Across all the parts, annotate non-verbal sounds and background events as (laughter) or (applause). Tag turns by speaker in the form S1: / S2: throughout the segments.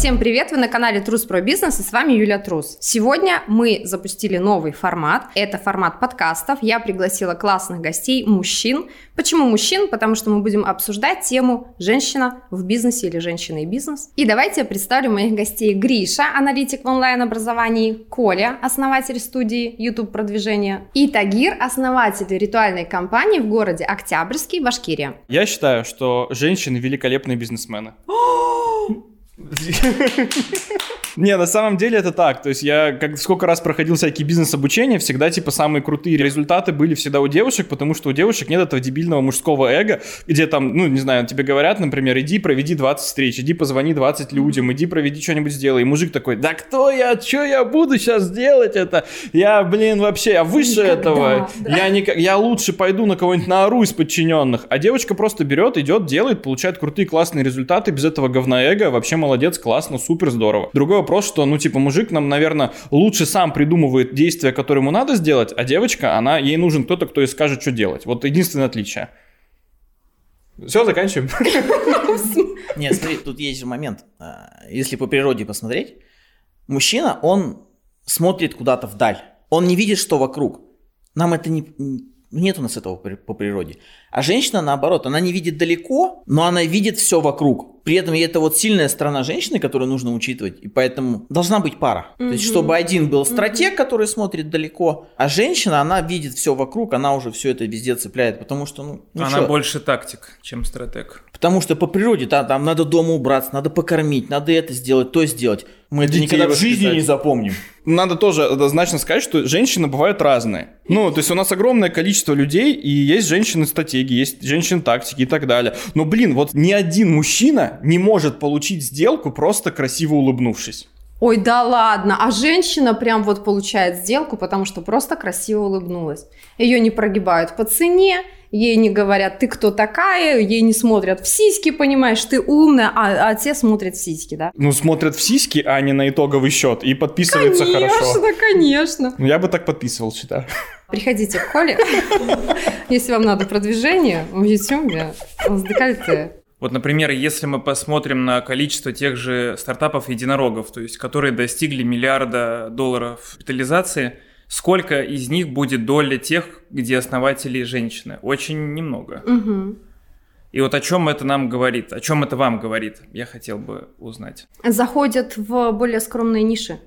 S1: Всем привет! Вы на канале Трус про бизнес и с вами Юлия Трус. Сегодня мы запустили новый формат. Это формат подкастов. Я пригласила классных гостей, мужчин. Почему мужчин? Потому что мы будем обсуждать тему «Женщина в бизнесе» или «Женщина и бизнес». И давайте я представлю моих гостей. Гриша, аналитик в онлайн-образовании, Коля, основатель студии YouTube продвижения, и Тагир, основатель ритуальной компании в городе Октябрьский, Башкирия.
S2: Я считаю, что женщины великолепные бизнесмены. (gasps) (gasps) (gasps) Не, на самом деле это так. То есть я как сколько раз проходил всякие бизнес-обучения, всегда типа самые крутые результаты были всегда у девушек, потому что у девушек нет этого дебильного мужского эго, где там, ну, не знаю, тебе говорят, например, иди проведи 20 встреч, иди позвони 20 людям, иди проведи что-нибудь сделай. И мужик такой, да кто я, что я буду сейчас делать это? Я, блин, вообще, я выше Никогда, этого. Да. Я, не, я лучше пойду на кого-нибудь наору из подчиненных. А девочка просто берет, идет, делает, получает крутые классные результаты без этого говна эго. Вообще молодец, классно, супер, здорово. Другой вопрос, что, ну, типа, мужик нам, наверное, лучше сам придумывает действия, которые ему надо сделать, а девочка, она, ей нужен кто-то, кто ей скажет, что делать. Вот единственное отличие. Все, заканчиваем. (laughs)
S3: Нет, смотри, тут есть момент. А, если по природе посмотреть, мужчина, он смотрит куда-то вдаль. Он не видит, что вокруг. Нам это не, нет у нас этого по природе. А женщина, наоборот, она не видит далеко, но она видит все вокруг. При этом и это вот сильная сторона женщины, которую нужно учитывать. И поэтому должна быть пара. Mm-hmm. То есть, чтобы один был стратег, mm-hmm. который смотрит далеко, а женщина, она видит все вокруг, она уже все это везде цепляет. Потому что, ну,
S2: ну Она что? больше тактик, чем стратег.
S3: Потому что по природе да, там надо дома убраться, надо покормить, надо это сделать, то сделать. Мы это никогда в жизни не запомним.
S2: Надо тоже однозначно сказать, что женщины бывают разные. Ну, то есть у нас огромное количество людей, и есть женщины-стратеги, есть женщины-тактики и так далее. Но, блин, вот ни один мужчина не может получить сделку, просто красиво улыбнувшись.
S1: Ой, да ладно, а женщина прям вот получает сделку, потому что просто красиво улыбнулась. Ее не прогибают по цене, ей не говорят, ты кто такая, ей не смотрят в сиськи, понимаешь, ты умная, а, а те смотрят в сиськи, да?
S2: Ну, смотрят в сиськи, а не на итоговый счет, и подписываются
S1: конечно,
S2: хорошо.
S1: Конечно, конечно.
S2: Ну, я бы так подписывал, считаю.
S1: Приходите к Коле, если вам надо продвижение в YouTube с декольте.
S2: Вот, например, если мы посмотрим на количество тех же стартапов-единорогов, то есть которые достигли миллиарда долларов капитализации, сколько из них будет доля тех, где основатели женщины? Очень немного.
S1: Угу.
S2: И вот о чем это нам говорит, о чем это вам говорит, я хотел бы узнать.
S1: Заходят в более скромные ниши.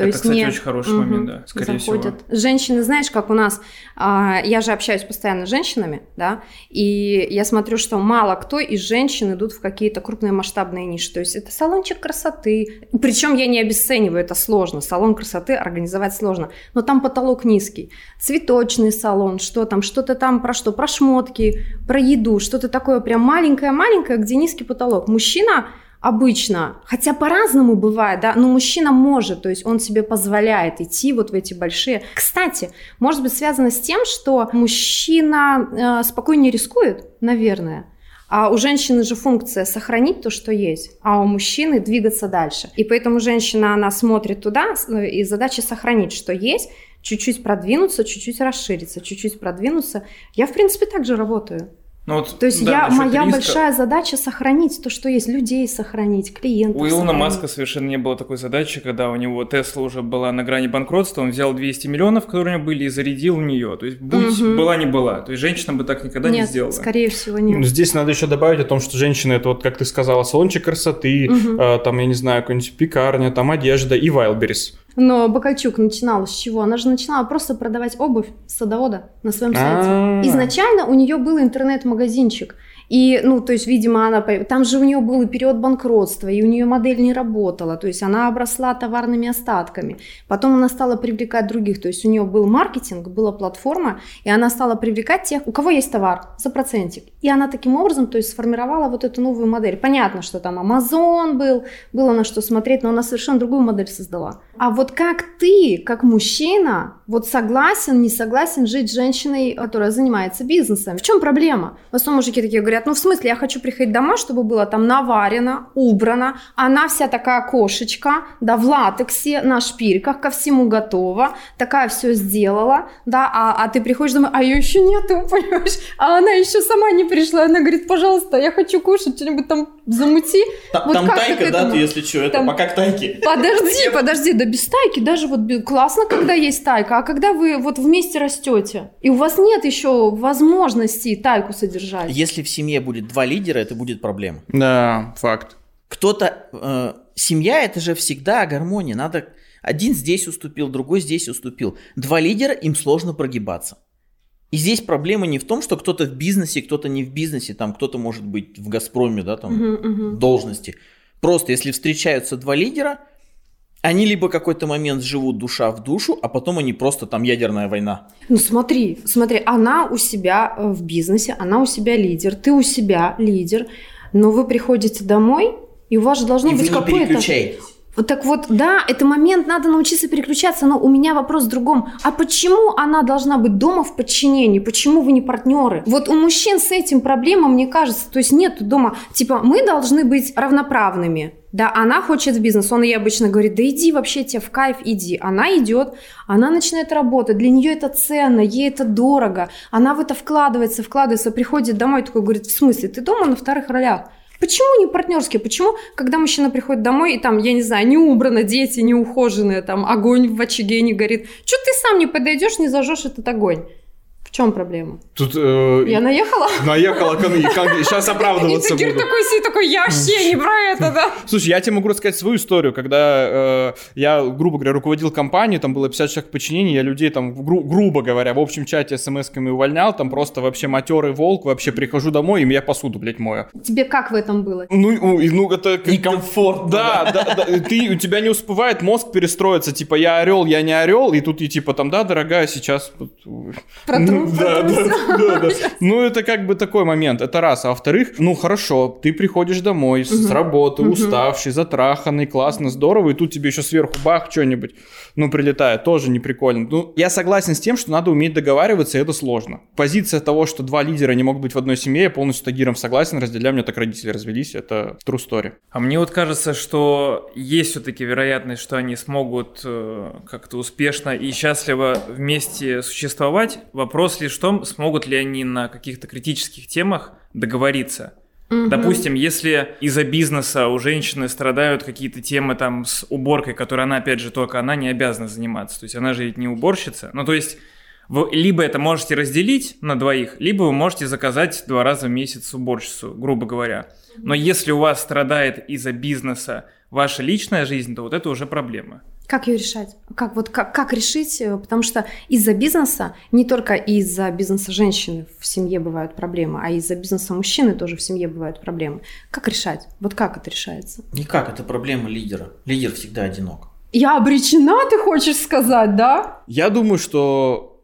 S2: То это, есть кстати, не... очень хороший угу, момент, да, скорее заходят.
S1: всего. Женщины, знаешь, как у нас, а, я же общаюсь постоянно с женщинами, да, и я смотрю, что мало кто из женщин идут в какие-то крупные масштабные ниши. То есть это салончик красоты. Причем я не обесцениваю, это сложно. Салон красоты организовать сложно. Но там потолок низкий. Цветочный салон, что там, что-то там про что? Про шмотки, про еду, что-то такое прям маленькое-маленькое, где низкий потолок. Мужчина обычно, хотя по-разному бывает, да, но мужчина может, то есть он себе позволяет идти вот в эти большие. Кстати, может быть связано с тем, что мужчина э, спокойнее рискует, наверное. А у женщины же функция сохранить то, что есть, а у мужчины двигаться дальше. И поэтому женщина, она смотрит туда, э, и задача сохранить, что есть, чуть-чуть продвинуться, чуть-чуть расшириться, чуть-чуть продвинуться. Я, в принципе, так же работаю. Ну, вот, то есть да, я, моя риска... большая задача сохранить то, что есть, людей сохранить, клиентов
S2: У Илона
S1: сохранить.
S2: Маска совершенно не было такой задачи, когда у него Тесла уже была на грани банкротства, он взял 200 миллионов, которые у него были, и зарядил в нее. То есть будь угу. была не была. То есть женщина бы так никогда
S1: нет,
S2: не сделала.
S1: скорее всего нет.
S2: Ну, здесь надо еще добавить о том, что женщина это вот, как ты сказала, салончик красоты, угу. э, там, я не знаю, какая-нибудь пекарня, там одежда и Wildberries.
S1: Но Бакальчук начинала с чего? Она же начинала просто продавать обувь садовода на своем сайте. А. Изначально у нее был интернет-магазинчик. И, ну, то есть, видимо, она... Там же у нее был период банкротства, и у нее модель не работала, то есть она обросла товарными остатками. Потом она стала привлекать других, то есть у нее был маркетинг, была платформа, и она стала привлекать тех, у кого есть товар, за процентик. И она таким образом, то есть, сформировала вот эту новую модель. Понятно, что там Amazon был, было на что смотреть, но она совершенно другую модель создала. А вот как ты, как мужчина, вот согласен, не согласен жить с женщиной, которая занимается бизнесом? В чем проблема? В основном мужики такие говорят, говорят, ну в смысле, я хочу приходить домой, чтобы было там наварено, убрано, она вся такая кошечка, да, в латексе, на шпильках, ко всему готова, такая все сделала, да, а, а ты приходишь домой, а ее еще нету, (laughs) понимаешь, а она еще сама не пришла, она говорит, пожалуйста, я хочу кушать что-нибудь там замути.
S3: Там,
S1: вот
S3: там тайка, да, ты, если что, это
S1: Там-
S3: пока к тайке.
S1: Подожди, подожди, да без тайки даже вот классно, когда есть тайка, а когда вы вот вместе растете, и у вас нет еще возможности тайку содержать.
S3: Если в семье будет два лидера, это будет проблема.
S2: Да, факт.
S3: Кто-то... э, семья это же всегда гармония. Надо... Один здесь уступил, другой здесь уступил. Два лидера, им сложно прогибаться. И здесь проблема не в том, что кто-то в бизнесе, кто-то не в бизнесе, там кто-то может быть в Газпроме, да, там в
S1: мгм.
S3: должности. Просто если встречаются два лидера, они либо какой-то момент живут душа в душу, а потом они просто там ядерная война.
S1: Ну смотри, смотри, она у себя э, в бизнесе, она у себя лидер, ты у себя лидер, но вы приходите домой, и у вас же должно
S3: и вы
S1: быть какое-то... Вот так вот, да, это момент, надо научиться переключаться, но у меня вопрос в другом. А почему она должна быть дома в подчинении? Почему вы не партнеры? Вот у мужчин с этим проблема, мне кажется, то есть нет дома, типа, мы должны быть равноправными. Да, она хочет в бизнес, он ей обычно говорит, да иди вообще тебе в кайф, иди. Она идет, она начинает работать, для нее это ценно, ей это дорого, она в это вкладывается, вкладывается, приходит домой, такой говорит, в смысле, ты дома на вторых ролях? Почему не партнерские? Почему, когда мужчина приходит домой, и там, я не знаю, не убрано, дети не ухоженные, там огонь в очаге не горит, что ты сам не подойдешь, не зажжешь этот огонь? В чем проблема?
S2: Тут э,
S1: Я наехала?
S2: наехала коны. Сейчас (laughs) оправдываться буду.
S1: такой сидит, такой, я вообще не про это, да? (laughs)
S2: Слушай, я тебе могу рассказать свою историю, когда э, я, грубо говоря, руководил компанией, там было 50 человек в подчинении, я людей там, гру- грубо говоря, в общем чате смс-ками увольнял, там просто вообще матерый волк, вообще прихожу домой, и я посуду, блядь, мою.
S1: Тебе как в этом было?
S2: Ну, и- ну это...
S3: Некомфортно.
S2: Да, да, да, ты, у тебя не успевает мозг перестроиться, типа, я орел, я не орел, и тут и типа там, да, дорогая, сейчас...
S1: Протру,
S2: ну, (laughs) да, да, да, да. (laughs) Ну, это как бы такой момент, это раз. А во-вторых, ну, хорошо, ты приходишь домой с работы, уставший, затраханный, классно, здорово, и тут тебе еще сверху бах, что-нибудь, ну, прилетает, тоже не прикольно. Ну, я согласен с тем, что надо уметь договариваться, и это сложно. Позиция того, что два лидера не могут быть в одной семье, я полностью с Тагиром согласен, разделяю, у меня так родители развелись, это true story.
S4: А мне вот кажется, что есть все-таки вероятность, что они смогут э, как-то успешно и счастливо вместе существовать. Вопрос лишь в том, смогут ли они на каких-то критических темах договориться.
S1: Мгм.
S4: Допустим, если из-за бизнеса у женщины страдают какие-то темы там с уборкой, которые она, опять же, только она не обязана заниматься. То есть она же ведь не уборщица. Ну, то есть вы либо это можете разделить на двоих, либо вы можете заказать два раза в месяц уборщицу, грубо говоря. Но если у вас страдает из-за бизнеса ваша личная жизнь, то вот это уже проблема.
S1: Как ее решать? Как, вот, как, как решить? Э, Потому что из-за бизнеса, не только из-за бизнеса женщины в семье бывают проблемы, а из-за бизнеса мужчины тоже в семье бывают проблемы. Как решать? Вот как это решается?
S3: Никак, это проблема лидера. Лидер всегда одинок.
S1: Я обречена, ты хочешь сказать, да?
S2: Я думаю, что...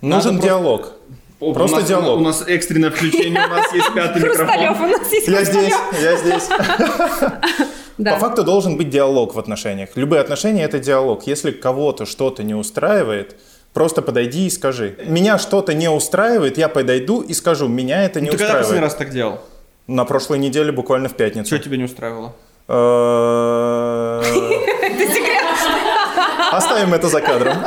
S5: Нужен
S2: Надо
S5: диалог.
S2: О,
S5: Просто
S2: у нас,
S5: диалог.
S2: У нас экстренное включение, у нас есть (laughs) пятый микрофон.
S1: у нас есть
S5: Я здесь, я здесь. (laughs)
S1: Да.
S5: По факту должен быть диалог в отношениях. Любые отношения это диалог. Если кого-то что-то не устраивает, просто подойди и скажи. Меня что-то не устраивает, я подойду и скажу, меня это не
S2: Ну, Ты когда последний
S5: устраивает.
S2: раз так делал?
S5: На прошлой неделе, буквально в пятницу.
S2: Что тебя не устраивало? (laughs)
S5: Оставим это за кадром.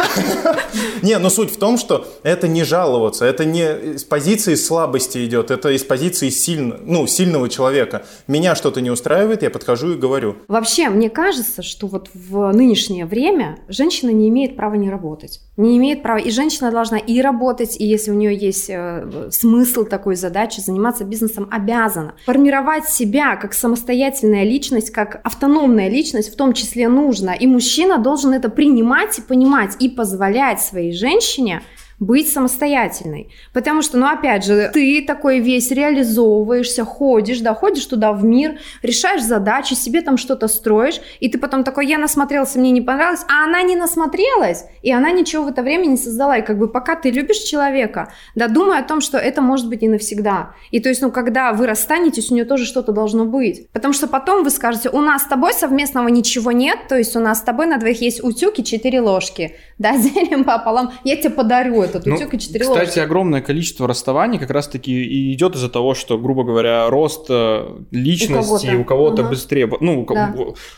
S5: (laughs) Не, но суть в том, что это не жаловаться, это не из позиции слабости идет, это из позиции сильно, ну, сильного человека. Меня что-то не устраивает, я подхожу и говорю.
S1: Вообще, мне кажется, что вот в нынешнее время женщина не имеет права не работать. Не имеет права. И женщина должна и работать, и если у нее есть э, смысл такой задачи, заниматься бизнесом обязана. Формировать себя как самостоятельная личность, как автономная личность в том числе нужно. И мужчина должен это принимать и понимать, и позволять своей женщине быть самостоятельной. Потому что, ну, опять же, ты такой весь реализовываешься, ходишь, да, ходишь туда в мир, решаешь задачи, себе там что-то строишь, и ты потом такой, я насмотрелся, мне не понравилось, а она не насмотрелась, и она ничего в это время не создала. И как бы пока ты любишь человека, да, думай о том, что это может быть не навсегда. И то есть, ну, когда вы расстанетесь, у нее тоже что-то должно быть. Потому что потом вы скажете, у нас с тобой совместного ничего нет, то есть у нас с тобой на двоих есть утюг и четыре ложки, да, (laughs) делим пополам, я тебе подарю этот
S2: Ну,
S1: утюг и четыре
S2: кстати,
S1: ложки.
S2: огромное количество расставаний как раз-таки и идет из-за того, что, грубо говоря, рост э, личности
S1: кого-то.
S2: у кого-то
S1: Ага.
S2: быстрее, ну,
S1: Да.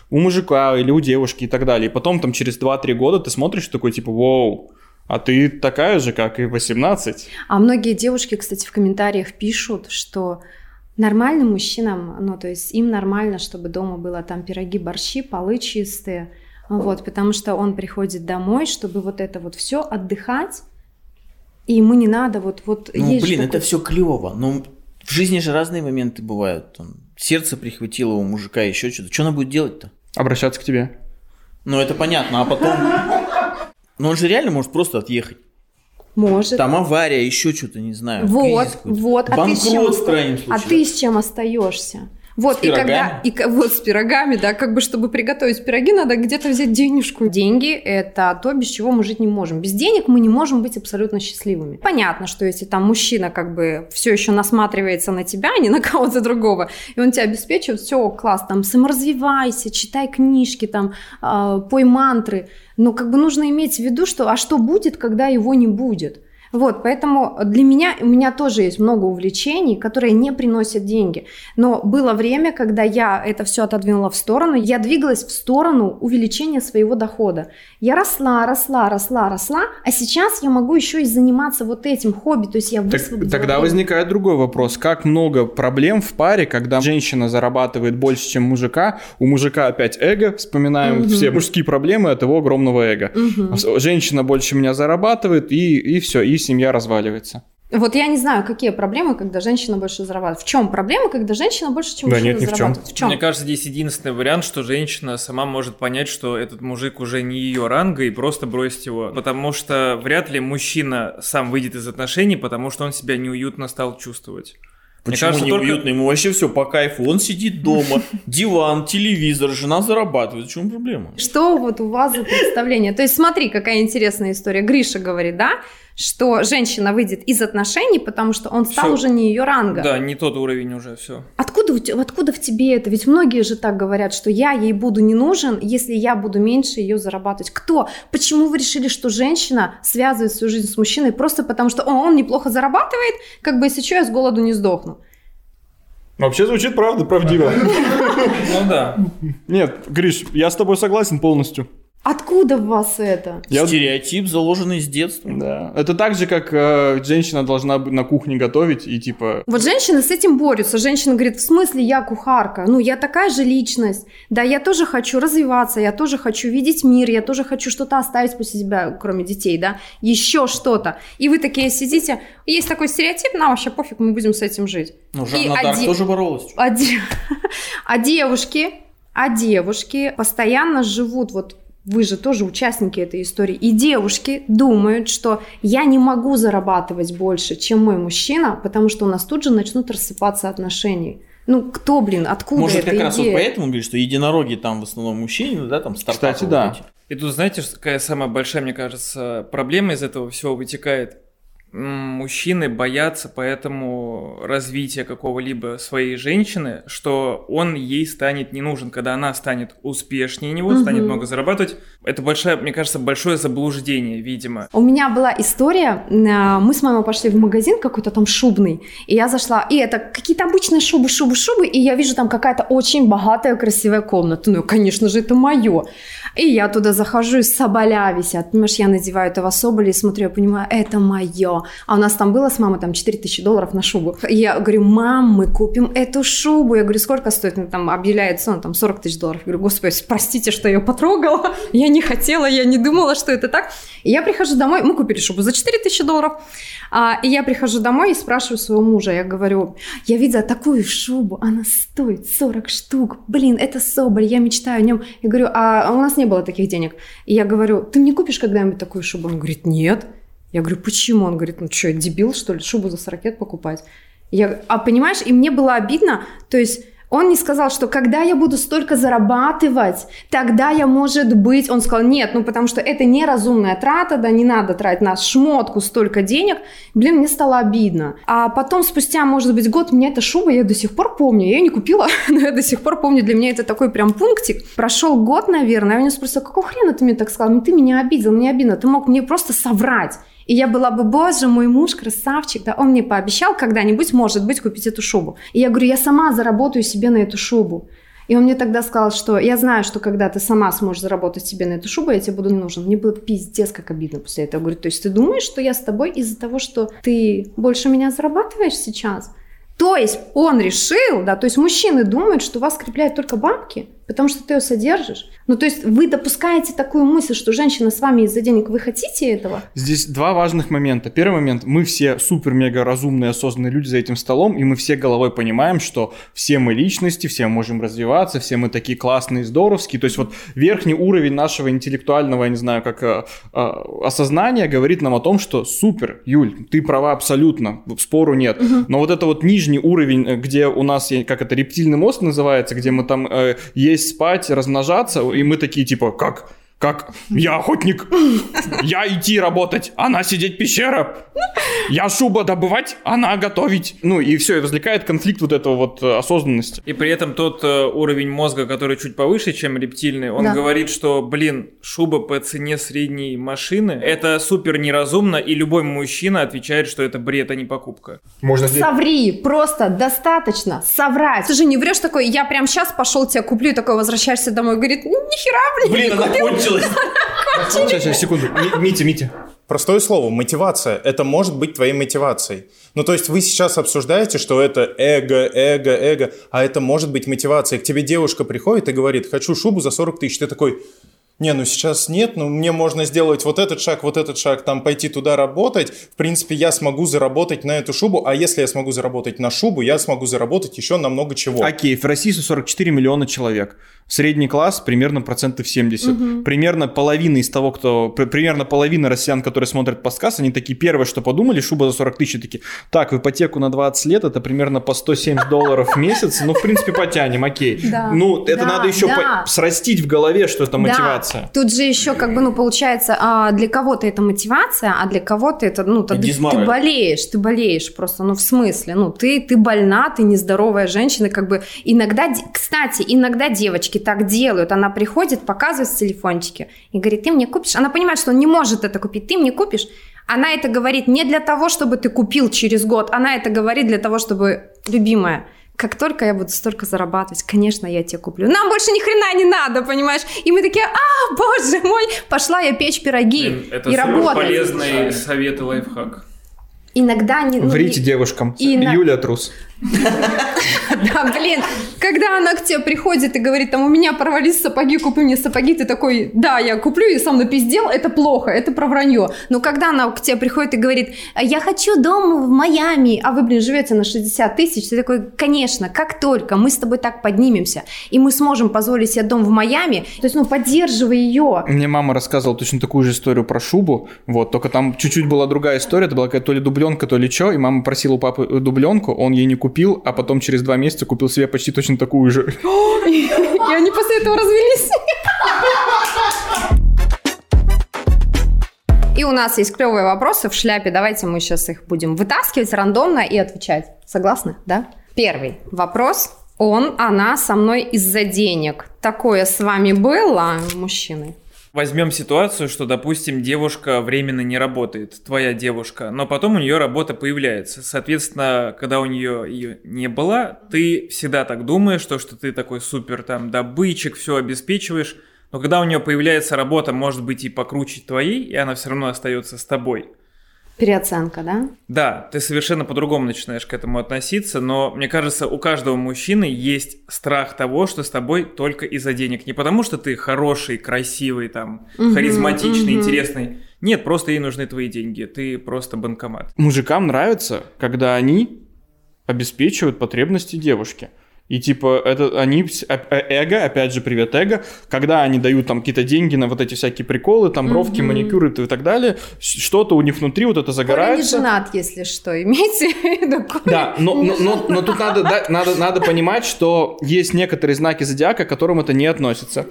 S2: у мужика или у девушки и так далее. И потом там через 2-3 года ты смотришь такой, типа, вау, а ты такая же, как и 18.
S1: А многие девушки, кстати, в комментариях пишут, что Нормальным мужчинам, ну, то есть им нормально, чтобы дома было там пироги, борщи, полы чистые, вот, потому что он приходит домой, чтобы вот это вот все отдыхать, и ему не надо вот вот.
S3: Ну, блин, это все клево, но в жизни же разные моменты бывают. Там, сердце прихватило у мужика, еще что-то. Что она будет делать-то?
S2: Обращаться к тебе.
S3: Ну, это понятно, а потом... Ну, он же реально может просто отъехать.
S1: Может.
S3: Там авария, еще что-то, не знаю.
S1: Вот, вот.
S3: А ты, с чем
S1: оста... а ты с чем остаешься? Вот, с и когда, и вот с пирогами, да, как бы, чтобы приготовить пироги, надо где-то взять денежку. Деньги – это то, без чего мы жить не можем. Без денег мы не можем быть абсолютно счастливыми. Понятно, что если там мужчина как бы все еще насматривается на тебя, а не на кого-то другого, и он тебя обеспечивает, все, класс, там, саморазвивайся, читай книжки, там, э, пой мантры, но как бы нужно иметь в виду, что, а что будет, когда его не будет? Вот, поэтому для меня, у меня тоже есть много увлечений, которые не приносят деньги. Но было время, когда я это все отодвинула в сторону, я двигалась в сторону увеличения своего дохода. Я росла, росла, росла, росла, а сейчас я могу еще и заниматься вот этим хобби, то есть я
S2: так, Тогда возникает другой вопрос. Как много проблем в паре, когда женщина зарабатывает больше, чем мужика, у мужика опять эго, вспоминаем угу. все мужские проблемы от его огромного эго. Угу. Женщина больше меня зарабатывает, и, и все, и семья разваливается.
S1: Вот я не знаю, какие проблемы, когда женщина больше зарабатывает. В чем проблема, когда женщина больше, чем да, мужчина нет, ни зарабатывает? В чем.
S4: в чем? Мне кажется, здесь единственный вариант, что женщина сама может понять, что этот мужик уже не ее ранга и просто бросить его. Потому что вряд ли мужчина сам выйдет из отношений, потому что он себя неуютно стал чувствовать.
S3: Почему кажется, неуютно? Только... Ему вообще все по кайфу. Он сидит дома, (laughs) диван, телевизор, жена зарабатывает. В чем проблема?
S1: Что вот у вас за представление? То есть смотри, какая интересная история. Гриша говорит, да? Что женщина выйдет из отношений, потому что он стал всё. уже не ее ранга.
S4: Да, не тот уровень уже, все.
S1: Откуда, откуда в тебе это? Ведь многие же так говорят, что я ей буду не нужен, если я буду меньше ее зарабатывать. Кто? Почему вы решили, что женщина связывает свою жизнь с мужчиной просто потому, что О, он неплохо зарабатывает, как бы если что, я с голоду не сдохну?
S2: Вообще звучит правда, правдиво.
S4: Ну да.
S2: Нет, Гриш, я с тобой согласен полностью.
S1: Откуда в вас это?
S3: Я... Стереотип, заложенный с детства.
S2: Да. Это так же, как э, женщина должна на кухне готовить и типа...
S1: Вот женщины с этим борются. Женщина говорит, в смысле я кухарка? Ну, я такая же личность. Да, я тоже хочу развиваться, я тоже хочу видеть мир, я тоже хочу что-то оставить после себя, кроме детей, да? Еще что-то. И вы такие сидите, есть такой стереотип, нам вообще пофиг, мы будем с этим жить.
S3: Ну, Жанна Дарк оде... тоже боролась.
S1: А, де... (laughs) а девушки а девушки постоянно живут вот вы же тоже участники этой истории. И девушки думают, что я не могу зарабатывать больше, чем мой мужчина, потому что у нас тут же начнут рассыпаться отношения. Ну, кто, блин, откуда
S3: Может,
S1: эта
S3: как
S1: идея?
S3: раз вот поэтому говорит, что единороги там в основном мужчины, да, там стартапы.
S2: Кстати, да.
S4: И тут, знаете, какая самая большая, мне кажется, проблема из этого всего вытекает? Мужчины боятся поэтому развития какого-либо своей женщины, что он ей станет не нужен, когда она станет успешнее него, угу. станет много зарабатывать. Это большое, мне кажется, большое заблуждение, видимо.
S1: У меня была история, а, мы с мамой пошли в магазин какой-то там шубный, и я зашла, и это какие-то обычные шубы, шубы, шубы, и я вижу там какая-то очень богатая, красивая комната. Ну, конечно же, это мое. И я туда захожу, и соболя висят. Понимаешь, я надеваю этого соболя и смотрю, я понимаю, это мое. А у нас там было с мамой там 4 тысячи долларов на шубу. Я говорю, мам, мы купим эту шубу. Я говорю, сколько стоит? Ну, там объявляет цену, там 40 тысяч долларов. Я говорю, господи, простите, что я потрогала. (laughs) Я не хотела, я не думала, что это так. И я прихожу домой, мы купили шубу за 4 тысячи долларов. А, и я прихожу домой и спрашиваю своего мужа, я говорю, я видела такую шубу, она стоит 40 штук. Блин, это соболь, я мечтаю о нем. Я говорю, а у нас не было таких денег. И я говорю, ты мне купишь когда-нибудь такую шубу? Он говорит, нет. Я говорю, почему? Он говорит, ну что, я дебил, что ли, шубу за 40 лет покупать? Я, а понимаешь, и мне было обидно, то есть он не сказал, что когда я буду столько зарабатывать, тогда я, может быть... Он сказал, нет, ну потому что это неразумная трата, да, не надо тратить на шмотку столько денег. Блин, мне стало обидно. А потом, спустя, может быть, год, мне эта шуба, я до сих пор помню. Я ее не купила, (laughs) но я до сих пор помню. Для меня это такой прям пунктик. Прошел год, наверное, я у него спросила, какого хрена ты мне так сказал? Ну ты меня обидел, мне обидно. Ты мог мне просто соврать. И я была бы, боже, мой муж красавчик, да, он мне пообещал когда-нибудь, может быть, купить эту шубу. И я говорю, я сама заработаю себе на эту шубу. И он мне тогда сказал, что я знаю, что когда ты сама сможешь заработать себе на эту шубу, я тебе буду не нужен. Мне было пиздец как обидно после этого. Я говорю, то есть ты думаешь, что я с тобой из-за того, что ты больше меня зарабатываешь сейчас? То есть он решил, да, то есть мужчины думают, что вас скрепляют только бабки, потому что ты ее содержишь. Ну, то есть вы допускаете такую мысль, что женщина с вами из-за денег, вы хотите этого?
S2: Здесь два важных момента. Первый момент, мы все супер-мега разумные, осознанные люди за этим столом, и мы все головой понимаем, что все мы личности, все можем развиваться, все мы такие классные, здоровские. То есть вот верхний уровень нашего интеллектуального, я не знаю, как э, э, осознания говорит нам о том, что супер, Юль, ты права абсолютно, спору нет. Угу. Но вот это вот нижний уровень, э, где у нас, как это, рептильный мозг называется, где мы там э, есть, спать, размножаться, и мы такие типа, как? Как? Я охотник. Я идти работать. Она сидеть пещера. Я шуба добывать, она готовить. Ну и все, и возникает конфликт вот этого вот э, осознанности.
S4: И при этом тот э, уровень мозга, который чуть повыше, чем рептильный, он да. говорит, что, блин, шуба по цене средней машины, это супер неразумно, и любой мужчина отвечает, что это бред, а не покупка.
S1: Можно Соври, просто достаточно соврать. Ты же не врешь такой, я прям сейчас пошел тебя куплю, и такой возвращаешься домой, говорит, ну нихера, блин,
S3: блин, она кончилась.
S2: Сейчас, сейчас, секунду. Митя, Митя.
S5: Простое слово, мотивация. Это может быть твоей мотивацией. Ну, то есть вы сейчас обсуждаете, что это эго, эго, эго, а это может быть мотивацией. К тебе девушка приходит и говорит, хочу шубу за 40 тысяч. Ты такой, не, ну сейчас нет, но мне можно сделать вот этот шаг, вот этот шаг, там пойти туда работать. В принципе, я смогу заработать на эту шубу, а если я смогу заработать на шубу, я смогу заработать еще на много чего.
S2: Окей, в России 44 миллиона человек. Средний класс примерно процентов 70. Угу. Примерно половина из того, кто... Примерно половина россиян, которые смотрят подкаст, они такие первые, что подумали, шуба за 40 тысяч, такие, так, в ипотеку на 20 лет, это примерно по 170 долларов в месяц, ну, в принципе, потянем, окей. Ну, это надо еще срастить в голове, что это мотивация.
S1: Тут же еще, как бы, ну, получается, а, для кого-то это мотивация, а для кого-то это, ну, ты болеешь, ты болеешь просто, ну, в смысле, ну, ты, ты больна, ты нездоровая женщина, как бы, иногда, кстати, иногда девочки так делают. Она приходит, показывает с телефончики и говорит, ты мне купишь? Она понимает, что он не может это купить, ты мне купишь? Она это говорит не для того, чтобы ты купил через год, она это говорит для того, чтобы, любимая, как только я буду столько зарабатывать, конечно, я тебе куплю. Нам больше ни хрена не надо, понимаешь? И мы такие, а, боже мой, пошла я печь пироги Блин,
S4: это
S1: и работать.
S4: полезный совет и лайфхак.
S1: Иногда не...
S2: Ну, Врите не... девушкам. И Юля трус. (laughs)
S1: Да, блин, когда она к тебе приходит и говорит, там, у меня порвались сапоги, купи мне сапоги, ты такой, да, я куплю, и сам напиздел, это плохо, это про вранье. Но когда она к тебе приходит и говорит, я хочу дом в Майами, а вы, блин, живете на 60 тысяч, ты такой, конечно, как только мы с тобой так поднимемся, и мы сможем позволить себе дом в Майами, то есть, ну, поддерживай ее.
S2: Мне мама рассказывала точно такую же историю про шубу, вот, только там чуть-чуть была другая история, это была какая-то то ли дубленка, то ли что, и мама просила у папы дубленку, он ей не купил, купил, а потом через два месяца купил себе почти точно такую же. (gasps)
S1: И они после этого развелись. И у нас есть клевые вопросы в шляпе. Давайте мы сейчас их будем вытаскивать рандомно и отвечать. Согласны? Да? Первый вопрос. Он, она со мной из-за денег. Такое с вами было, мужчины?
S4: Возьмем ситуацию, что, допустим, девушка временно не работает, твоя девушка, но потом у нее работа появляется. Соответственно, когда у нее ее не было, ты всегда так думаешь, что, что ты такой супер там добытчик, все обеспечиваешь, но когда у нее появляется работа, может быть и покруче твоей, и она все равно остается с тобой –
S1: Переоценка, да?
S4: Да, ты совершенно по-другому начинаешь к этому относиться, но мне кажется, у каждого мужчины есть страх того, что с тобой только из-за денег. Не потому, что ты хороший, красивый, там, угу, харизматичный, угу. интересный. Нет, просто ей нужны твои деньги, ты просто банкомат.
S2: Мужикам нравится, когда они обеспечивают потребности девушки. И типа это они э, эго, опять же привет эго, когда они дают там какие-то деньги на вот эти всякие приколы, там бровки, mm-hmm. маникюры и так далее, что-то у них внутри вот это загорается.
S1: Коля не женат, если что, (laughs) имейте в виду.
S2: Да, но, но, но, но тут надо, да, надо, надо понимать, что есть некоторые знаки зодиака, к которым это не относится.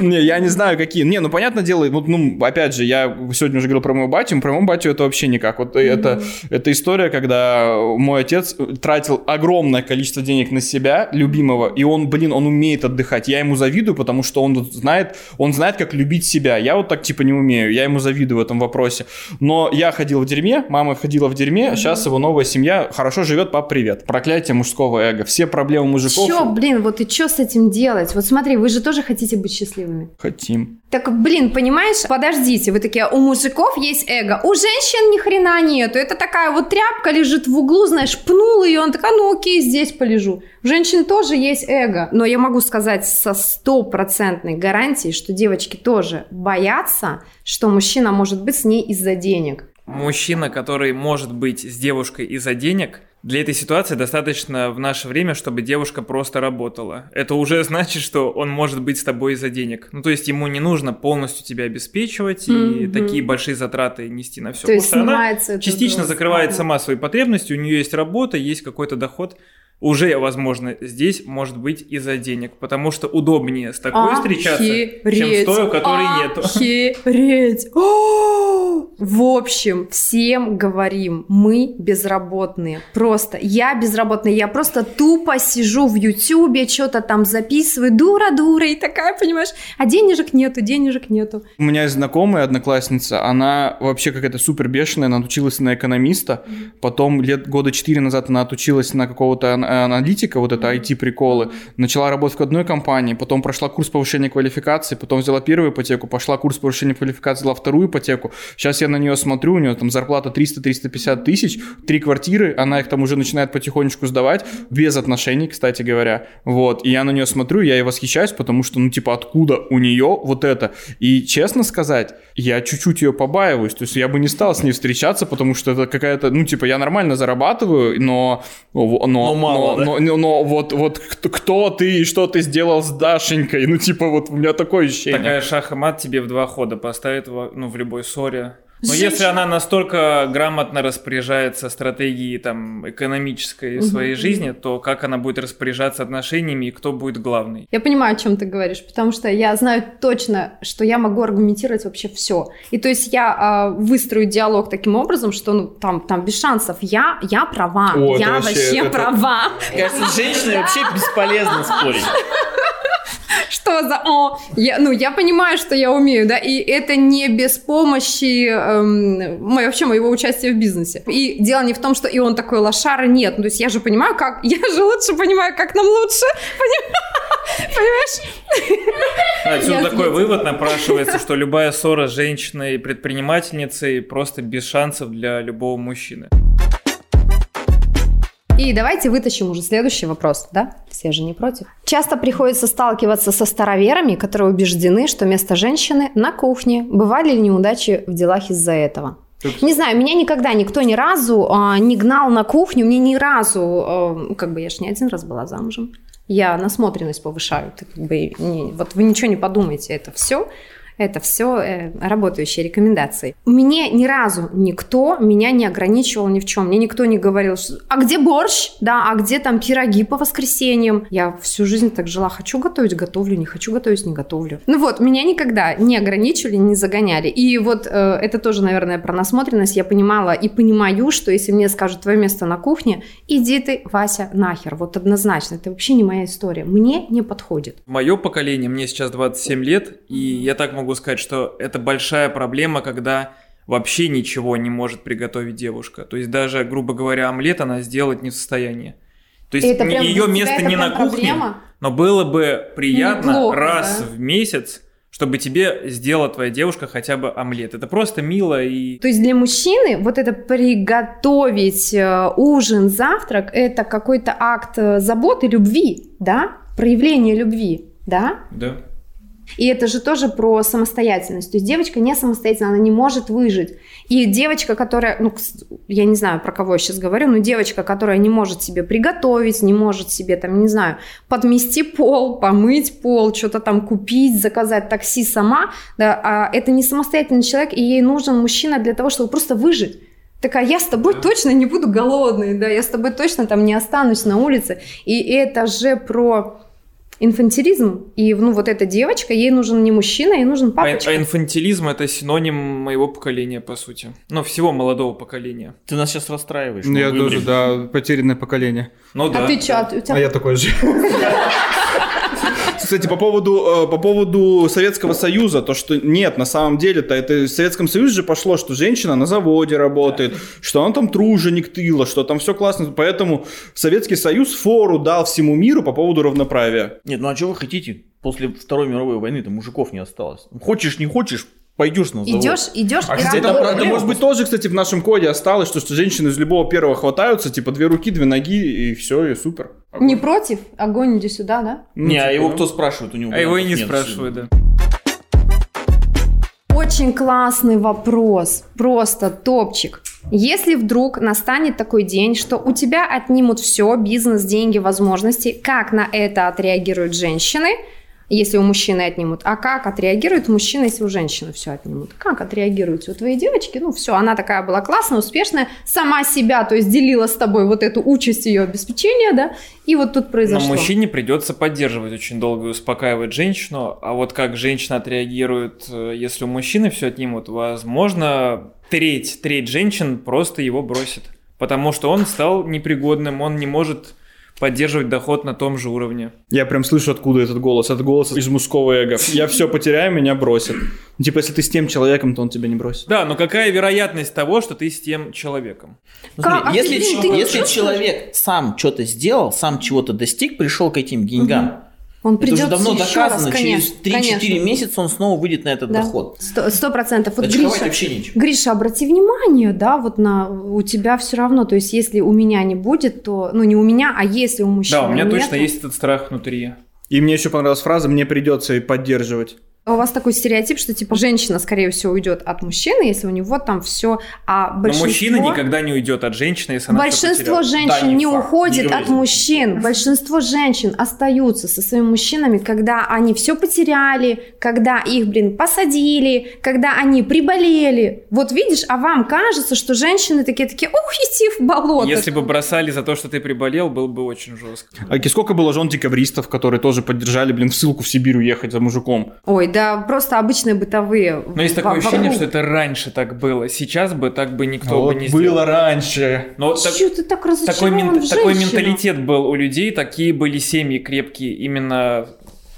S2: Не, я не знаю, какие. Не, ну, понятное дело, вот, ну, опять же, я сегодня уже говорил про моего батю, про моего батю это вообще никак. Вот это, это история, когда мой отец тратил огромное количество денег на себя, любимого, и он, блин, он умеет отдыхать. Я ему завидую, потому что он знает, он знает, как любить себя. Я вот так, типа, не умею. Я ему завидую в этом вопросе. Но я ходил в дерьме, мама ходила в дерьме, сейчас его новая семья хорошо живет, пап, привет. Проклятие мужского эго. Все проблемы мужиков...
S1: Чё, блин, вот и что с этим делать? Вот смотри, вы же тоже хотите быть счастливы счастливыми?
S2: Хотим.
S1: Так, блин, понимаешь, подождите, вы такие, у мужиков есть эго, у женщин ни хрена нету. Это такая вот тряпка лежит в углу, знаешь, пнул ее, он такая, ну окей, здесь полежу. У женщин тоже есть эго. Но я могу сказать со стопроцентной гарантией, что девочки тоже боятся, что мужчина может быть с ней из-за денег.
S4: Мужчина, который может быть с девушкой из-за денег, для этой ситуации достаточно в наше время, чтобы девушка просто работала. Это уже (laughs) значит, что он может быть с тобой из-за денег. Ну, то есть ему не нужно полностью тебя обеспечивать mm-hmm. и такие большие затраты нести на все.
S1: То есть она
S4: частично закрывает сама свои потребности, у нее есть работа, есть какой-то доход уже, возможно, здесь может быть из-за денег, потому что удобнее с такой встречаться, чем с той, у которой нету. (laughs)
S1: Охереть! В общем, всем говорим, мы безработные. Просто я безработная, я просто тупо сижу в Ютубе, что-то там записываю, дура-дура, и такая, понимаешь, а денежек нету, денежек нету.
S2: У меня есть знакомая одноклассница, она вообще какая-то супер бешеная, она отучилась на экономиста, потом лет года четыре назад она отучилась на какого-то аналитика, вот это IT-приколы, начала работать в одной компании, потом прошла курс повышения квалификации, потом взяла первую ипотеку, пошла курс повышения квалификации, взяла вторую ипотеку. Сейчас я на нее смотрю, у нее там зарплата 300-350 тысяч, три квартиры, она их там уже начинает потихонечку сдавать, без отношений, кстати говоря. Вот, и я на нее смотрю, я ей восхищаюсь, потому что, ну, типа, откуда у нее вот это? И, честно сказать, я чуть-чуть ее побаиваюсь, то есть я бы не стал с ней встречаться, потому что это какая-то, ну, типа, я нормально зарабатываю, но...
S3: Но, но, мало,
S2: но, но, но вот, вот кто ты и что ты сделал с Дашенькой? Ну, типа, вот у меня такое ощущение.
S4: Такая шах и мат тебе в два хода поставит ну, в любой ссоре. Но Женщина... если она настолько грамотно распоряжается стратегией там, экономической угу. своей жизни, то как она будет распоряжаться отношениями и кто будет главный?
S1: Я понимаю, о чем ты говоришь, потому что я знаю точно, что я могу аргументировать вообще все. И то есть я э, выстрою диалог таким образом, что ну, там, там без шансов. Я, я права, О, я вообще, вообще это... права.
S3: Кажется, с женщиной вообще бесполезно спорить
S1: что за... О, я, ну, я понимаю, что я умею, да, и это не без помощи эм, вообще моего участия в бизнесе. И дело не в том, что и он такой лошара, нет. Ну, то есть я же понимаю, как... (laughs) Я же лучше понимаю, как нам лучше. Понимаешь?
S4: Отсюда такой вывод напрашивается, что любая ссора с женщиной-предпринимательницей просто без шансов для любого мужчины.
S1: И давайте вытащим уже следующий вопрос, да? Все же не против. Часто приходится сталкиваться со староверами, которые убеждены, что место женщины на кухне. Бывали ли неудачи в делах из-за этого? Не знаю, меня никогда никто ни разу а, не гнал на кухню, мне ни разу, а, как бы я ж не один раз была замужем. Я насмотренность повышаю, ты, как бы, не, вот вы ничего не подумайте, это все это все э, работающие рекомендации. Мне ни разу никто меня не ограничивал ни в чем. Мне никто не говорил, а где борщ? Да, а где там пироги по воскресеньям? Я всю жизнь так жила. Хочу готовить, готовлю. Не хочу готовить, не готовлю. Ну вот, меня никогда не ограничивали, не загоняли. И вот э, это тоже, наверное, про насмотренность. Я понимала и понимаю, что если мне скажут твое место на кухне, иди ты, Вася, нахер. Вот однозначно. Это вообще не моя история. Мне не подходит.
S4: Мое поколение, мне сейчас 27 лет, и я так могу могу сказать, что это большая проблема, когда вообще ничего не может приготовить девушка. То есть даже, грубо говоря, омлет она сделать не в состоянии. То есть это ее место не на кухне, проблема? но было бы приятно Неплохо, раз да? в месяц чтобы тебе сделала твоя девушка хотя бы омлет. Это просто мило и...
S1: То есть для мужчины вот это приготовить э, ужин, завтрак, это какой-то акт э, заботы, любви, да? Проявление любви, да?
S4: Да.
S1: И это же тоже про самостоятельность. То есть девочка не самостоятельна, она не может выжить. И девочка, которая, ну, я не знаю, про кого я сейчас говорю, но девочка, которая не может себе приготовить, не может себе, там, не знаю, подмести пол, помыть пол, что-то там купить, заказать такси сама, да, а это не самостоятельный человек, и ей нужен мужчина для того, чтобы просто выжить. Такая, я с тобой да. точно не буду голодной, да, я с тобой точно там не останусь на улице. И это же про инфантилизм. И ну, вот эта девочка, ей нужен не мужчина, ей нужен папочка.
S4: А, а инфантилизм это синоним моего поколения, по сути. Ну, всего молодого поколения.
S3: Ты нас сейчас расстраиваешь.
S2: Ну, я тоже, да, потерянное поколение.
S1: Ну а
S2: да.
S1: А ты что?
S2: А, тебя... а я такой же. (laughs) Кстати, по поводу, э, по поводу Советского Союза, то, что нет, на самом деле-то это в Советском Союзе же пошло, что женщина на заводе работает, что она там труженик тыла, что там все классно. Поэтому Советский Союз фору дал всему миру по поводу равноправия.
S3: Нет, ну а что вы хотите? после Второй мировой войны там мужиков не осталось. Хочешь, не хочешь, пойдешь на завод.
S1: Идешь, идешь
S2: А,
S1: и
S2: кстати, это, это, может быть, тоже, кстати, в нашем коде осталось, что, что женщины из любого первого хватаются, типа, две руки, две ноги, и все, и супер.
S1: Не против? Огонь иди сюда, да?
S2: Ну,
S3: Не, а
S2: типа,
S3: его
S2: да.
S3: кто спрашивает? У него
S4: А его и не
S3: нет.
S4: спрашивают, да.
S1: Очень классный вопрос, просто топчик. Если вдруг настанет такой день, что у тебя отнимут все, бизнес, деньги, возможности, как на это отреагируют женщины, если у мужчины отнимут, а как отреагирует мужчина, если у женщины все отнимут? Как отреагируете у твоей девочки? Ну все, она такая была классная, успешная, сама себя, то есть делила с тобой вот эту участь ее обеспечения, да, и вот тут
S4: Но
S1: произошло.
S4: мужчине придется поддерживать очень долго и успокаивать женщину, а вот как женщина отреагирует, э, если у мужчины все отнимут, возможно, треть, треть женщин просто его бросит, потому что он стал непригодным, он не может поддерживать доход на том же уровне.
S2: Я прям слышу, откуда этот голос. Это голос из мужского эго. Я все потеряю, меня бросят. Ну, Типа, если ты с тем человеком, то он тебя не бросит.
S4: Да, но какая вероятность того, что ты с тем человеком?
S3: Ну, смотри,
S1: Как?
S3: Если,
S1: ты- ты
S3: человек сам что-то сделал, сам чего-то достиг, пришел к этим деньгам,
S1: Он
S3: это
S1: придет
S3: уже давно
S1: еще раз,
S3: доказано,
S1: конечно,
S3: через 3-4
S1: конечно.
S3: месяца он снова выйдет на этот
S1: Да.
S3: доход.
S1: Сто сто процентов. Вот Гриша,
S3: вообще нечего.
S1: Гриша, обрати внимание, да, вот на у тебя все равно, то есть если у меня не будет, то, ну не у меня, а если у мужчины
S4: Да, у меня
S1: нет,
S4: точно
S1: то-
S4: есть этот страх внутри.
S2: И мне еще понравилась фраза «мне придется и поддерживать».
S1: У вас такой стереотип, что типа женщина, скорее всего, уйдет от мужчины, если у него там все, а
S4: Но
S1: большинство...
S4: мужчина никогда не уйдет от женщины, если она
S1: Большинство женщин
S3: Да, не
S1: не
S3: факт,
S1: уходит
S3: не
S1: от мужчин. Большинство женщин остаются со своими мужчинами, когда они все потеряли, когда их, блин, посадили, когда они приболели. Вот видишь, а вам кажется, что женщины такие такие, ух, иди в болото.
S4: Если бы бросали за то, что ты приболел, было бы очень жестко.
S2: А сколько было жен декабристов, которые тоже поддержали, блин, в ссылку в Сибирь уехать за мужиком?
S1: Ой, да, просто обычные бытовые.
S4: Но есть такое ощущение,
S1: вокруг.
S4: что это раньше так было. Сейчас бы так бы никто
S2: Вот
S4: бы не сделал.
S2: было раньше.
S4: Но вот так-
S1: Чё ты так
S4: такой, мент- такой менталитет был у людей, такие были семьи крепкие именно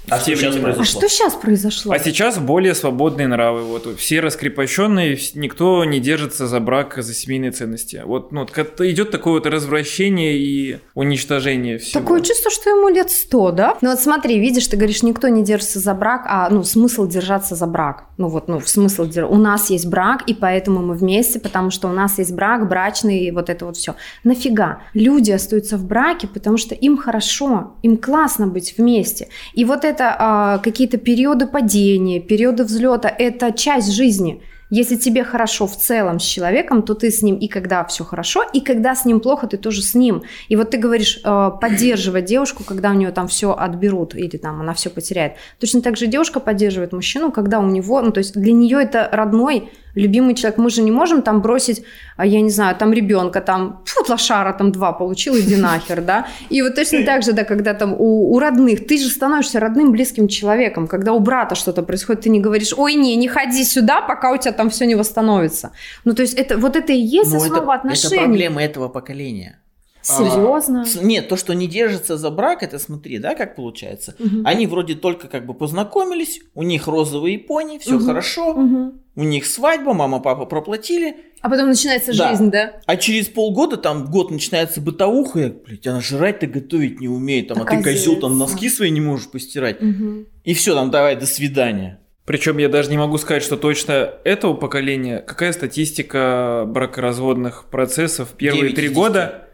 S3: А что сейчас
S4: времена.
S1: А
S3: произошло?
S1: что сейчас произошло?
S4: А сейчас более свободные нравы. Вот все раскрепощенные, никто не держится за брак, за семейные ценности. Вот, ну, идет такое вот развращение и уничтожение всего.
S1: Такое чувство, что ему лет сто, да? Ну вот смотри, видишь, ты говоришь, никто не держится за брак, а ну смысл держаться за брак. Ну вот, ну смысл дер- у нас есть брак, и поэтому мы вместе, потому что у нас есть брак, брачный, и вот это вот все. Нафига? Люди остаются в браке, потому что им хорошо, им классно быть вместе. И вот это а, какие-то периоды падения, периоды взлета, это часть жизни. Если тебе хорошо в целом с человеком, то ты с ним и когда все хорошо, и когда с ним плохо, ты тоже с ним. И вот ты говоришь, э, поддерживать девушку, когда у нее там все отберут, или там она все потеряет. Точно так же девушка поддерживает мужчину, когда у него, ну то есть для нее это родной, любимый человек. Мы же не можем там бросить, а, я не знаю, там ребенка, там, фу, лошара там два получил, иди нахер, да. И вот точно так же, да, когда там у, у родных, ты же становишься родным, близким человеком. Когда у брата что-то происходит, ты не говоришь, ой, не, не ходи сюда, пока у тебя там все не восстановится. Ну, то есть это, вот это и есть
S3: Ну, это,
S1: основа
S3: это
S1: отношений.
S3: проблема этого поколения.
S1: Серьезно?
S3: С- Нет, то, что не держится за брак, это смотри, да, как получается.
S1: Мгм.
S3: Они вроде только как бы познакомились, у них розовые пони, все
S1: Мгм.
S3: хорошо,
S1: Мгм.
S3: у них свадьба, мама, папа проплатили,
S1: А потом начинается
S3: Да.
S1: жизнь, да?
S3: а через полгода, там, год начинается бытовуха, и, блядь, она жрать-то готовить не умеет, там, а ты козел, там,
S1: Оказывается.
S3: носки свои не можешь постирать.
S1: Мгм.
S3: И все, там, давай, до свидания.
S4: Причем я даже не могу сказать, что точно этого поколения. Какая статистика бракоразводных процессов первые три года?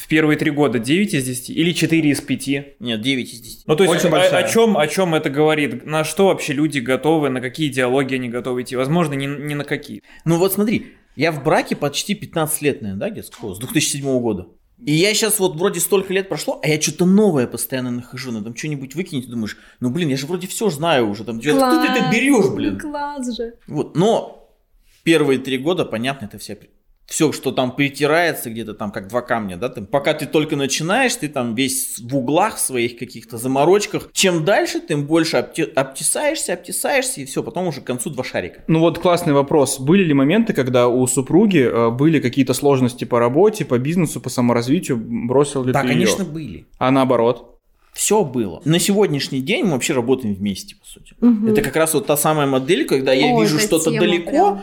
S4: В первые три года 9 из 10 или 4 из 5?
S3: Нет, 9 из 10.
S4: Ну, то есть,
S2: Очень
S4: о,
S2: большая.
S4: о чем, о чем это говорит? На что вообще люди готовы, на какие идеологии они готовы идти? Возможно, не, не на какие.
S3: Ну вот смотри, я в браке почти 15 лет, наверное, да, где с какого? С 2007 года. И я сейчас вот вроде столько лет прошло, а я что-то новое постоянно нахожу, надо там что-нибудь выкинуть, и думаешь, ну блин, я же вроде все знаю уже, там, что ты это берешь, блин?
S1: Класс же.
S3: Вот, но первые три года, понятно, это вся все, что там притирается где-то там, как два камня, да, там, пока ты только начинаешь, ты там весь в углах своих каких-то заморочках. Чем дальше, тем больше обте- обтесаешься, обтесаешься, и все, потом уже к концу два шарика.
S2: Ну вот классный вопрос. Были ли моменты, когда у супруги э, были какие-то сложности по работе, по бизнесу, по саморазвитию? Бросил ли
S3: Да,
S2: ты
S3: конечно,
S2: её?
S3: были.
S2: А наоборот?
S3: Все было. На сегодняшний день мы вообще работаем вместе, по сути.
S1: Мгм.
S3: Это как раз вот та самая модель, когда я
S1: О,
S3: вижу что-то
S1: тема
S3: далеко,
S1: прям.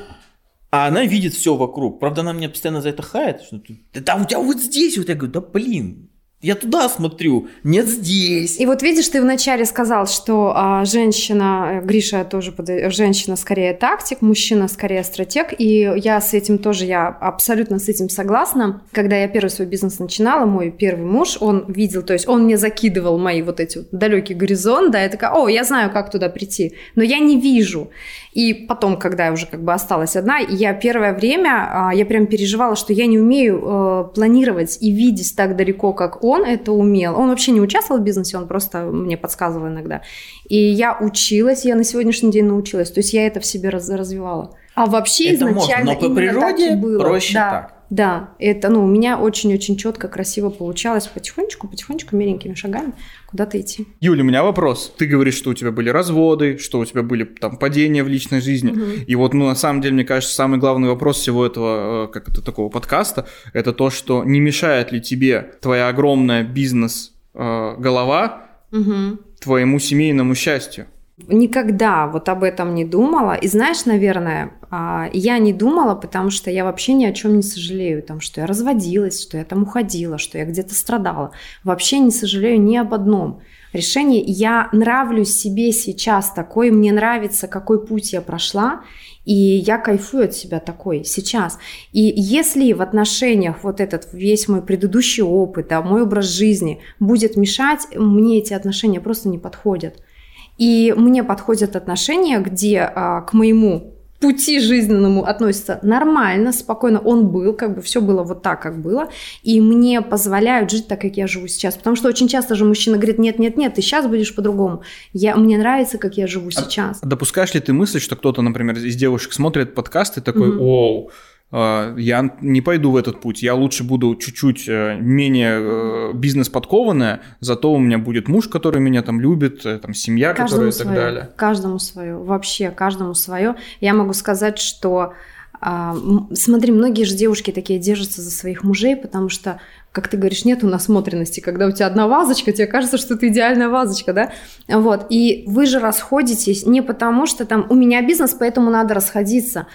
S3: А она видит все вокруг. Правда, она меня постоянно за это хает. Что ты, да у тебя вот здесь, вот я говорю, да блин, Я туда смотрю, нет здесь.
S1: И вот видишь, ты вначале сказал, что а, женщина, Гриша тоже, под, женщина скорее тактик, мужчина скорее стратег, и я с этим тоже, я абсолютно с этим согласна. Когда я первый свой бизнес начинала, мой первый муж, он видел, то есть он мне закидывал мои вот эти вот далекий горизонт, да, я такая, о, я знаю, как туда прийти, но я не вижу. И потом, когда я уже как бы осталась одна, я первое время, а, я прям переживала, что я не умею э, планировать и видеть так далеко, как он это умел. Он вообще не участвовал в бизнесе, он просто мне подсказывал иногда. И я училась, я на сегодняшний день научилась. То есть я это в себе раз, развивала. А вообще
S3: это
S1: изначально
S3: можно, но по природе
S1: было.
S3: проще
S1: да.
S3: так.
S1: Да, это, ну, у меня очень-очень четко, красиво получалось потихонечку, потихонечку, меленькими шагами куда-то идти.
S2: Юля, у меня вопрос. Ты говоришь, что у тебя были разводы, что у тебя были там падения в личной жизни.
S1: Угу.
S2: И вот, ну, на самом деле, мне кажется, самый главный вопрос всего этого, э, как это, такого подкаста, это то, что не мешает ли тебе твоя огромная бизнес-голова
S1: угу.
S2: твоему семейному счастью?
S1: Никогда вот об этом не думала. И знаешь, наверное, а, я не думала, потому что я вообще ни о чем не сожалею. Там, что я разводилась, что я там уходила, что я где-то страдала. Вообще не сожалею ни об одном решении. Я нравлюсь себе сейчас такой, мне нравится, какой путь я прошла. И я кайфую от себя такой сейчас. И если в отношениях вот этот весь мой предыдущий опыт, да, мой образ жизни будет мешать, мне эти отношения просто не подходят. И мне подходят отношения, где а, к моему пути жизненному относятся нормально, спокойно. Он был, как бы все было вот так, как было. И мне позволяют жить так, как я живу сейчас. Потому что очень часто же мужчина говорит, нет, нет, нет, ты сейчас будешь по-другому. Я, мне нравится, как я живу сейчас.
S2: А допускаешь ли ты мысль, что кто-то, например, из девушек смотрит подкаст и такой, mm-hmm. оу, я не пойду в этот путь, я лучше буду чуть-чуть э, менее э, бизнес-подкованная, зато у меня будет муж, который меня там любит, э, там семья, каждому которая свое, и так далее.
S1: Каждому свое, вообще каждому свое. Я могу сказать, что а, смотри, многие же девушки такие держатся за своих мужей, потому что, как ты говоришь, нет у насмотренности, когда у тебя одна вазочка, тебе кажется, что это идеальная вазочка, да? Вот, и вы же расходитесь не потому, что там у меня бизнес, поэтому надо расходиться,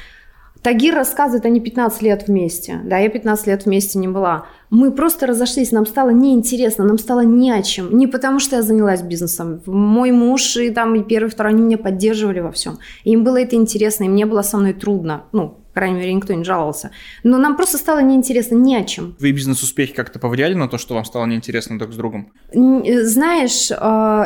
S1: Тагир рассказывает, они 15 лет вместе. Да, я 15 лет вместе не была. Мы просто разошлись, нам стало неинтересно, нам стало не о чем. Не потому, что я занялась бизнесом. Мой муж и там и первый, второй, они меня поддерживали во всем. Им было это интересно, и мне было со мной трудно. Ну, по крайней мере, никто не жаловался. Но нам просто стало неинтересно ни о чем.
S2: Вы бизнес-успехи как-то повлияли на то, что вам стало неинтересно друг с другом?
S1: Э, знаешь, э,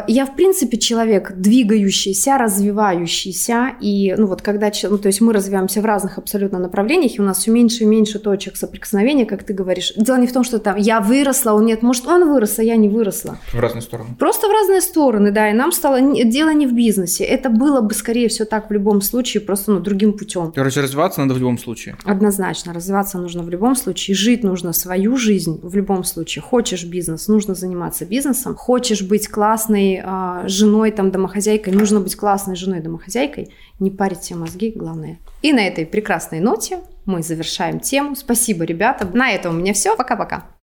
S1: я в принципе человек двигающийся, развивающийся. И ну вот когда, ну, то есть мы развиваемся в разных абсолютно направлениях, и у нас все меньше и меньше точек соприкосновения, как ты говоришь. Дело не в том, что там я выросла, он нет, может он вырос, а я не выросла.
S2: В разные стороны.
S1: Просто в разные стороны, да. И нам стало дело не в бизнесе. Это было бы скорее всего так в любом случае, просто ну, другим путем.
S2: Короче, развиваться надо в любом случае.
S1: Однозначно. Развиваться нужно в любом случае. Жить нужно свою жизнь в любом случае. Хочешь бизнес, нужно заниматься бизнесом. Хочешь быть классной э, женой, там, домохозяйкой, нужно быть классной женой, домохозяйкой. Не парить себе мозги, главное. И на этой прекрасной ноте мы завершаем тему. Спасибо, ребята. На этом у меня все. Пока-пока.